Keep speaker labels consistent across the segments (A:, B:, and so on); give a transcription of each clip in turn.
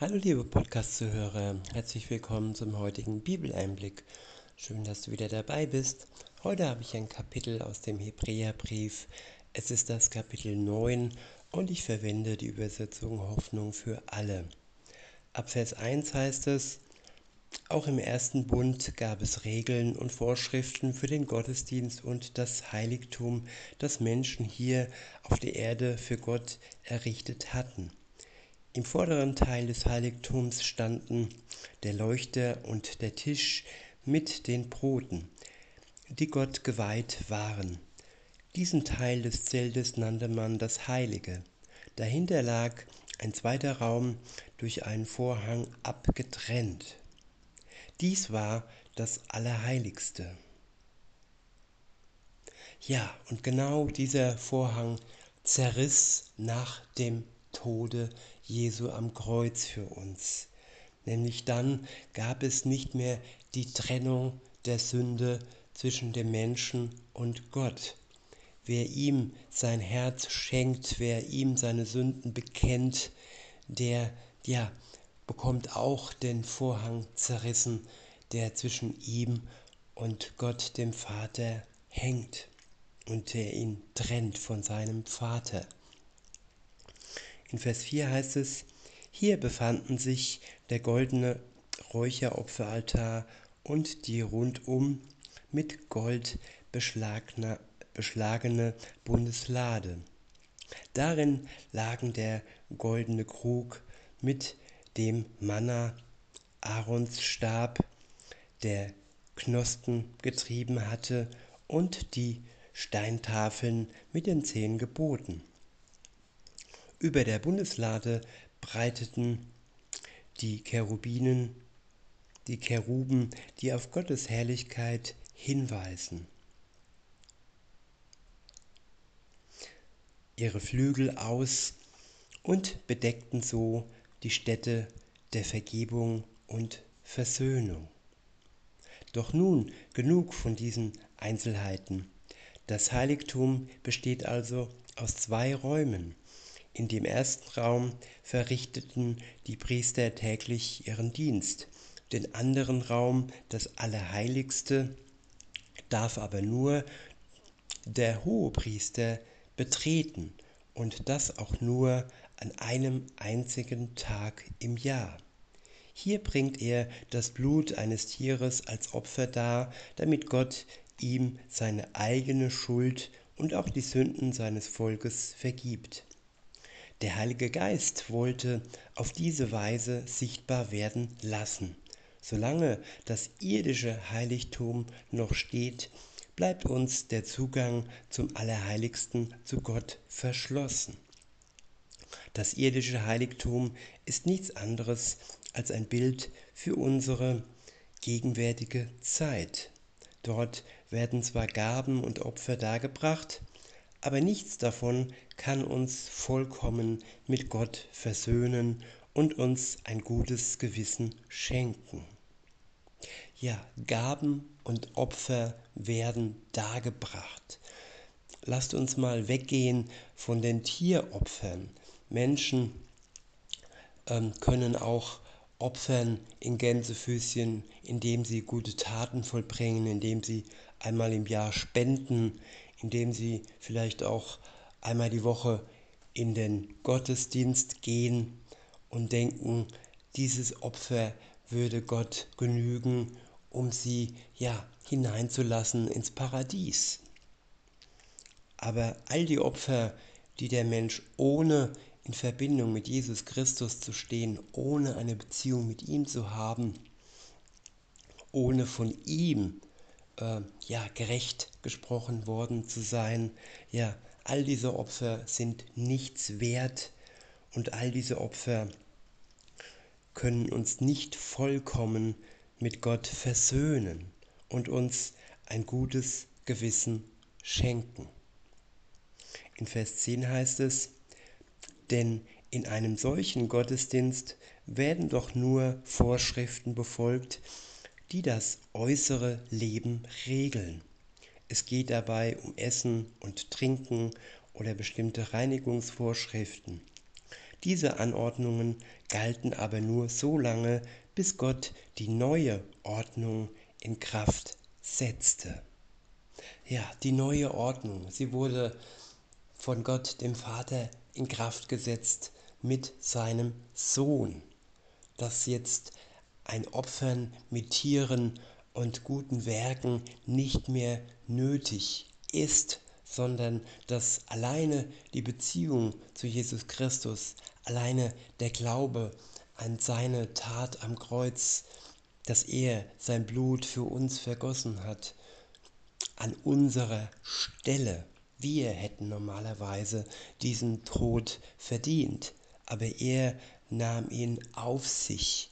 A: Hallo liebe Podcast-Zuhörer, herzlich willkommen zum heutigen Bibeleinblick. Schön, dass du wieder dabei bist. Heute habe ich ein Kapitel aus dem Hebräerbrief. Es ist das Kapitel 9 und ich verwende die Übersetzung Hoffnung für alle. Ab Vers 1 heißt es, auch im ersten Bund gab es Regeln und Vorschriften für den Gottesdienst und das Heiligtum, das Menschen hier auf der Erde für Gott errichtet hatten. Im vorderen Teil des Heiligtums standen der Leuchter und der Tisch mit den Broten, die Gott geweiht waren. Diesen Teil des Zeltes nannte man das Heilige. Dahinter lag ein zweiter Raum durch einen Vorhang abgetrennt. Dies war das Allerheiligste. Ja, und genau dieser Vorhang zerriss nach dem Tode Jesu am Kreuz für uns. Nämlich dann gab es nicht mehr die Trennung der Sünde zwischen dem Menschen und Gott. Wer ihm sein Herz schenkt, wer ihm seine Sünden bekennt, der ja bekommt auch den Vorhang zerrissen, der zwischen ihm und Gott dem Vater hängt und der ihn trennt von seinem Vater. In Vers 4 heißt es, hier befanden sich der goldene Räucheropferaltar und die rundum mit Gold beschlagene, Bundeslade. Darin lagen der goldene Krug mit dem Manna, Aarons Stab, der Knospen getrieben hatte, und die Steintafeln mit den zehn Geboten. Über der Bundeslade breiteten die Cherubinen, die Cheruben, die auf Gottes Herrlichkeit hinweisen. ihre Flügel aus und bedeckten so die Stätte der Vergebung und Versöhnung. Doch nun genug von diesen Einzelheiten. Das Heiligtum besteht also aus zwei Räumen. In dem ersten Raum verrichteten die Priester täglich ihren Dienst. Den anderen Raum, das Allerheiligste, darf aber nur der Hohepriester betreten und das auch nur an einem einzigen Tag im Jahr. Hier bringt er das Blut eines Tieres als Opfer dar, damit Gott ihm seine eigene Schuld und auch die Sünden seines Volkes vergibt. Der Heilige Geist wollte auf diese Weise sichtbar werden lassen. Solange das irdische Heiligtum noch steht, bleibt uns der Zugang zum Allerheiligsten zu Gott verschlossen. Das irdische Heiligtum ist nichts anderes als ein Bild für unsere gegenwärtige Zeit. Dort werden zwar Gaben und Opfer dargebracht, aber nichts davon kann uns vollkommen mit Gott versöhnen und uns ein gutes Gewissen schenken. Ja, Gaben und Opfer werden dargebracht. Lasst uns mal weggehen von den Tieropfern. Menschen ähm, können auch opfern in Gänsefüßchen, indem sie gute Taten vollbringen, indem sie einmal im Jahr spenden, indem sie vielleicht auch einmal die Woche in den Gottesdienst gehen und denken, dieses Opfer würde Gott genügen, um sie ja hineinzulassen ins Paradies. Aber all die Opfer, die der Mensch ohne in Verbindung mit Jesus Christus zu stehen, ohne eine Beziehung mit ihm zu haben, ohne von ihm äh, ja gerecht gesprochen worden zu sein. Ja, all diese Opfer sind nichts wert und all diese Opfer können uns nicht vollkommen mit Gott versöhnen und uns ein gutes Gewissen schenken. In Vers 10 heißt es, denn in einem solchen Gottesdienst werden doch nur Vorschriften befolgt, die das äußere Leben regeln. Es geht dabei um Essen und Trinken oder bestimmte Reinigungsvorschriften. Diese Anordnungen galten aber nur so lange, bis Gott die neue Ordnung in Kraft setzte. Ja, die neue Ordnung, sie wurde von Gott, dem Vater, in Kraft gesetzt mit seinem Sohn, dass jetzt ein Opfern mit Tieren und guten Werken nicht mehr nötig ist, sondern dass alleine die Beziehung zu Jesus Christus, alleine der Glaube an seine Tat am Kreuz, dass er sein Blut für uns vergossen hat, an unserer Stelle. Wir hätten normalerweise diesen Tod verdient, aber er nahm ihn auf sich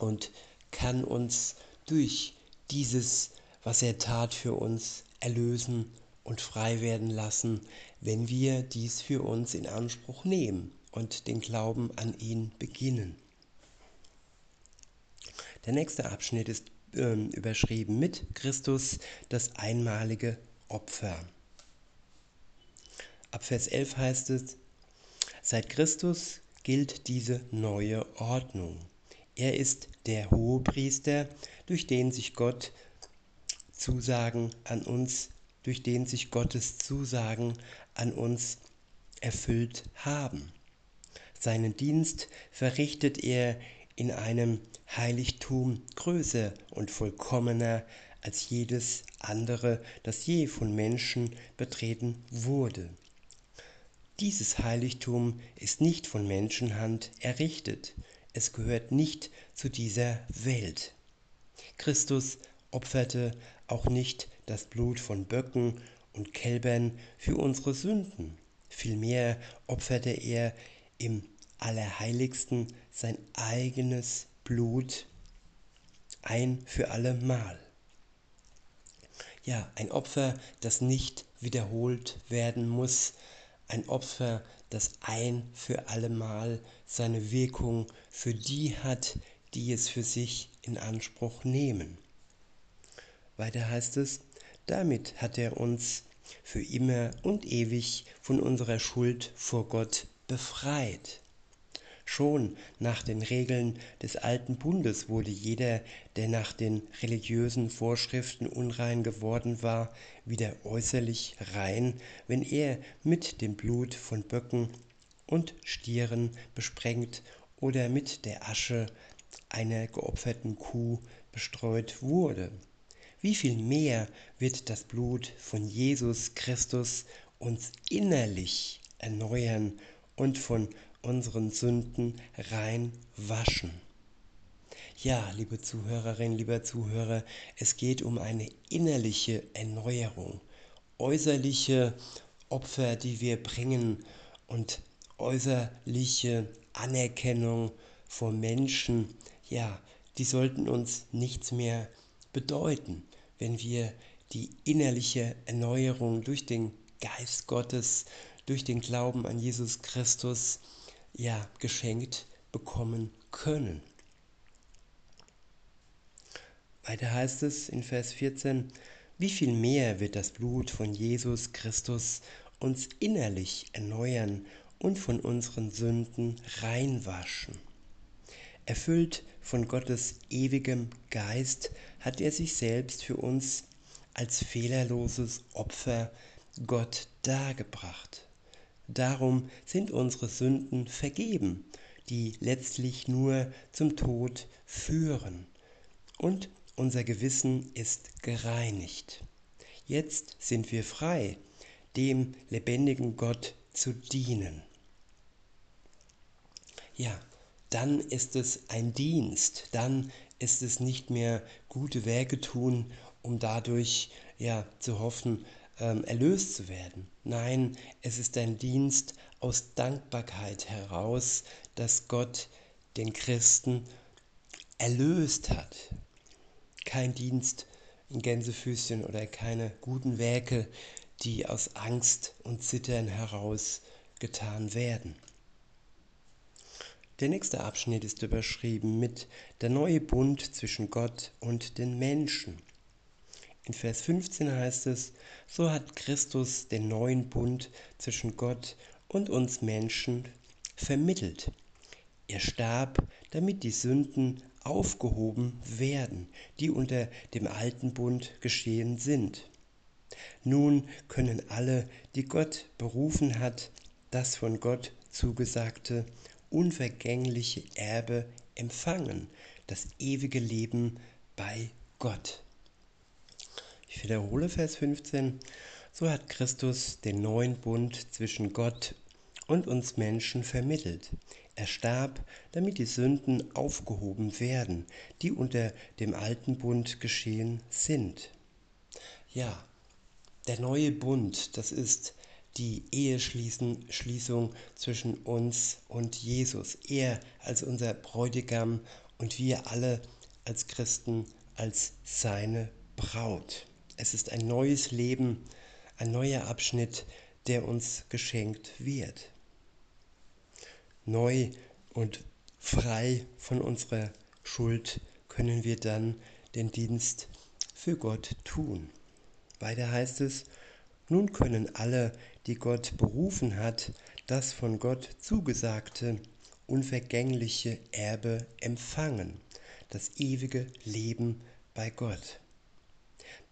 A: und kann uns durch dieses, was er tat für uns, erlösen und frei werden lassen, wenn wir dies für uns in Anspruch nehmen und den Glauben an ihn beginnen. Der nächste Abschnitt ist äh, überschrieben mit Christus das einmalige Opfer. Ab Vers 11 heißt es, seit Christus gilt diese neue Ordnung. Er ist der Hohepriester, durch den sich Gott Zusagen an uns, durch den sich Gottes Zusagen an uns erfüllt haben. Seinen Dienst verrichtet er in einem Heiligtum größer und vollkommener als jedes andere, das je von Menschen betreten wurde. Dieses Heiligtum ist nicht von Menschenhand errichtet, es gehört nicht zu dieser Welt. Christus opferte auch nicht das Blut von Böcken und Kälbern für unsere Sünden. Vielmehr opferte er im Allerheiligsten sein eigenes Blut ein für alle Mal. Ja, ein Opfer, das nicht wiederholt werden muss, ein Opfer, das ein für allemal seine Wirkung für die hat, die es für sich in Anspruch nehmen. Weiter heißt es, damit hat er uns für immer und ewig von unserer Schuld vor Gott befreit. Schon nach den Regeln des alten Bundes wurde jeder, der nach den religiösen Vorschriften unrein geworden war, wieder äußerlich rein, wenn er mit dem Blut von Böcken und Stieren besprengt oder mit der Asche einer geopferten Kuh bestreut wurde. Wie viel mehr wird das Blut von Jesus Christus uns innerlich erneuern und von unseren Sünden rein waschen. Ja, liebe Zuhörerinnen, lieber Zuhörer, es geht um eine innerliche Erneuerung. Äußerliche Opfer, die wir bringen und äußerliche Anerkennung vor Menschen, ja, die sollten uns nichts mehr bedeuten, wenn wir die innerliche Erneuerung durch den Geist Gottes, durch den Glauben an Jesus Christus ja geschenkt bekommen können. Weiter heißt es in Vers 14, wie viel mehr wird das Blut von Jesus Christus uns innerlich erneuern und von unseren Sünden reinwaschen. Erfüllt von Gottes ewigem Geist hat er sich selbst für uns als fehlerloses Opfer Gott dargebracht. Darum sind unsere Sünden vergeben, die letztlich nur zum Tod führen. Und unser Gewissen ist gereinigt. Jetzt sind wir frei, dem lebendigen Gott zu dienen. Ja, dann ist es ein Dienst, dann ist es nicht mehr gute Werke tun, um dadurch ja zu hoffen, ähm, erlöst zu werden. Nein, es ist ein Dienst aus Dankbarkeit heraus, dass Gott den Christen erlöst hat. Kein Dienst in Gänsefüßchen oder keine guten Werke, die aus Angst und Zittern heraus getan werden. Der nächste Abschnitt ist überschrieben mit der neue Bund zwischen Gott und den Menschen. In Vers 15 heißt es, so hat Christus den neuen Bund zwischen Gott und uns Menschen vermittelt. Er starb, damit die Sünden aufgehoben werden, die unter dem alten Bund geschehen sind. Nun können alle, die Gott berufen hat, das von Gott zugesagte, unvergängliche Erbe empfangen, das ewige Leben bei Gott. Ich wiederhole Vers 15. So hat Christus den neuen Bund zwischen Gott und uns Menschen vermittelt. Er starb, damit die Sünden aufgehoben werden, die unter dem alten Bund geschehen sind. Ja, der neue Bund, das ist die Eheschließung zwischen uns und Jesus. Er als unser Bräutigam und wir alle als Christen als seine Braut. Es ist ein neues Leben, ein neuer Abschnitt, der uns geschenkt wird. Neu und frei von unserer Schuld können wir dann den Dienst für Gott tun. Weiter heißt es, nun können alle, die Gott berufen hat, das von Gott zugesagte, unvergängliche Erbe empfangen, das ewige Leben bei Gott.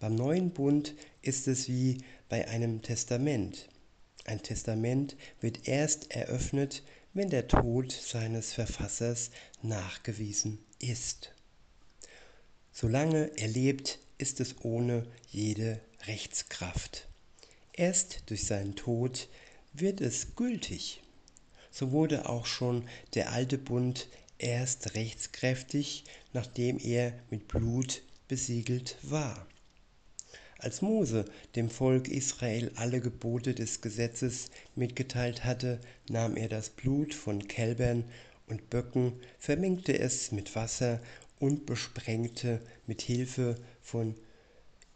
A: Beim neuen Bund ist es wie bei einem Testament. Ein Testament wird erst eröffnet, wenn der Tod seines Verfassers nachgewiesen ist. Solange er lebt, ist es ohne jede Rechtskraft. Erst durch seinen Tod wird es gültig. So wurde auch schon der alte Bund erst rechtskräftig, nachdem er mit Blut besiegelt war. Als Mose dem Volk Israel alle Gebote des Gesetzes mitgeteilt hatte, nahm er das Blut von Kälbern und Böcken, vermengte es mit Wasser und besprengte mit Hilfe von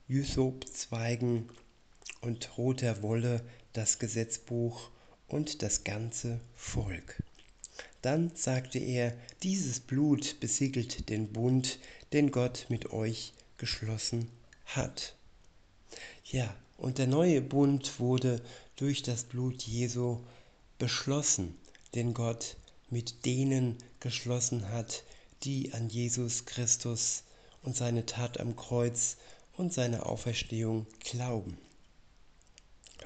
A: Ysopzweigen und roter Wolle das Gesetzbuch und das ganze Volk. Dann sagte er, dieses Blut besiegelt den Bund, den Gott mit euch geschlossen hat. Ja, und der neue Bund wurde durch das Blut Jesu beschlossen, den Gott mit denen geschlossen hat, die an Jesus Christus und seine Tat am Kreuz und seine Auferstehung glauben.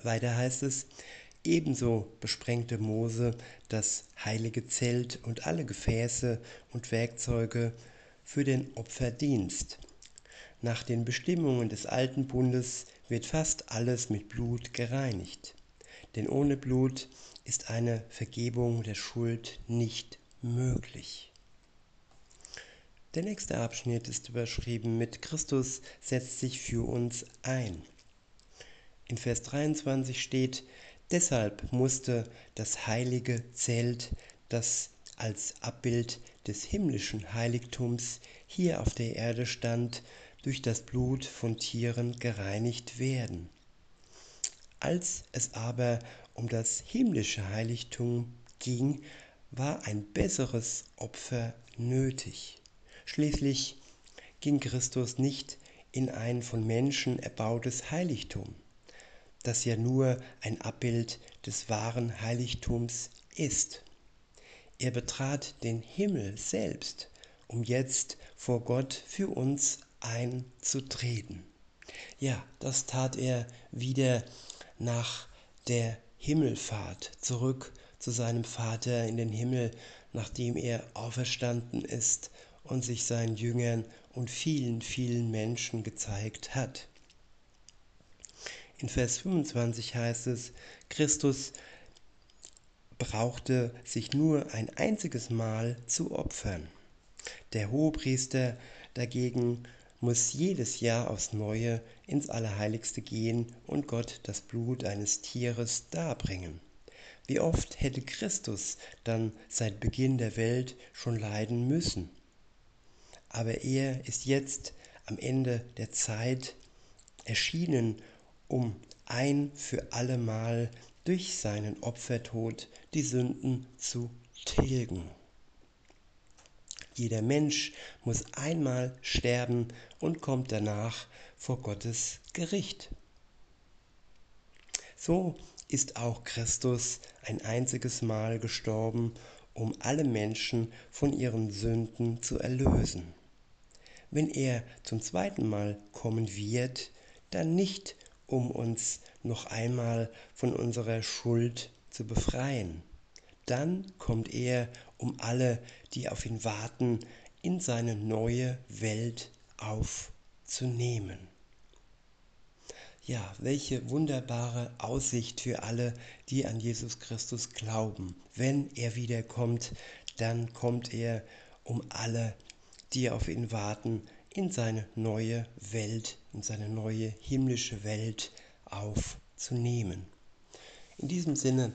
A: Weiter heißt es, ebenso besprengte Mose das heilige Zelt und alle Gefäße und Werkzeuge für den Opferdienst. Nach den Bestimmungen des alten Bundes wird fast alles mit Blut gereinigt. Denn ohne Blut ist eine Vergebung der Schuld nicht möglich. Der nächste Abschnitt ist überschrieben mit Christus setzt sich für uns ein. In Vers 23 steht, deshalb musste das heilige Zelt, das als Abbild des himmlischen Heiligtums hier auf der Erde stand, durch das Blut von Tieren gereinigt werden. Als es aber um das himmlische Heiligtum ging, war ein besseres Opfer nötig. Schließlich ging Christus nicht in ein von Menschen erbautes Heiligtum, das ja nur ein Abbild des wahren Heiligtums ist. Er betrat den Himmel selbst, um jetzt vor Gott für uns einzutreten. Ja, das tat er wieder nach der Himmelfahrt zurück zu seinem Vater in den Himmel, nachdem er auferstanden ist und sich seinen Jüngern und vielen, vielen Menschen gezeigt hat. In Vers 25 heißt es, Christus brauchte sich nur ein einziges Mal zu opfern. Der Hohepriester dagegen muss jedes Jahr aufs Neue ins Allerheiligste gehen und Gott das Blut eines Tieres darbringen. Wie oft hätte Christus dann seit Beginn der Welt schon leiden müssen? Aber er ist jetzt am Ende der Zeit erschienen, um ein für allemal durch seinen Opfertod die Sünden zu tilgen. Jeder Mensch muss einmal sterben und kommt danach vor Gottes Gericht. So ist auch Christus ein einziges Mal gestorben, um alle Menschen von ihren Sünden zu erlösen. Wenn er zum zweiten Mal kommen wird, dann nicht, um uns noch einmal von unserer Schuld zu befreien. Dann kommt er, um alle, die auf ihn warten, in seine neue Welt aufzunehmen. Ja, welche wunderbare Aussicht für alle, die an Jesus Christus glauben. Wenn er wiederkommt, dann kommt er, um alle, die auf ihn warten, in seine neue Welt, in seine neue himmlische Welt aufzunehmen. In diesem Sinne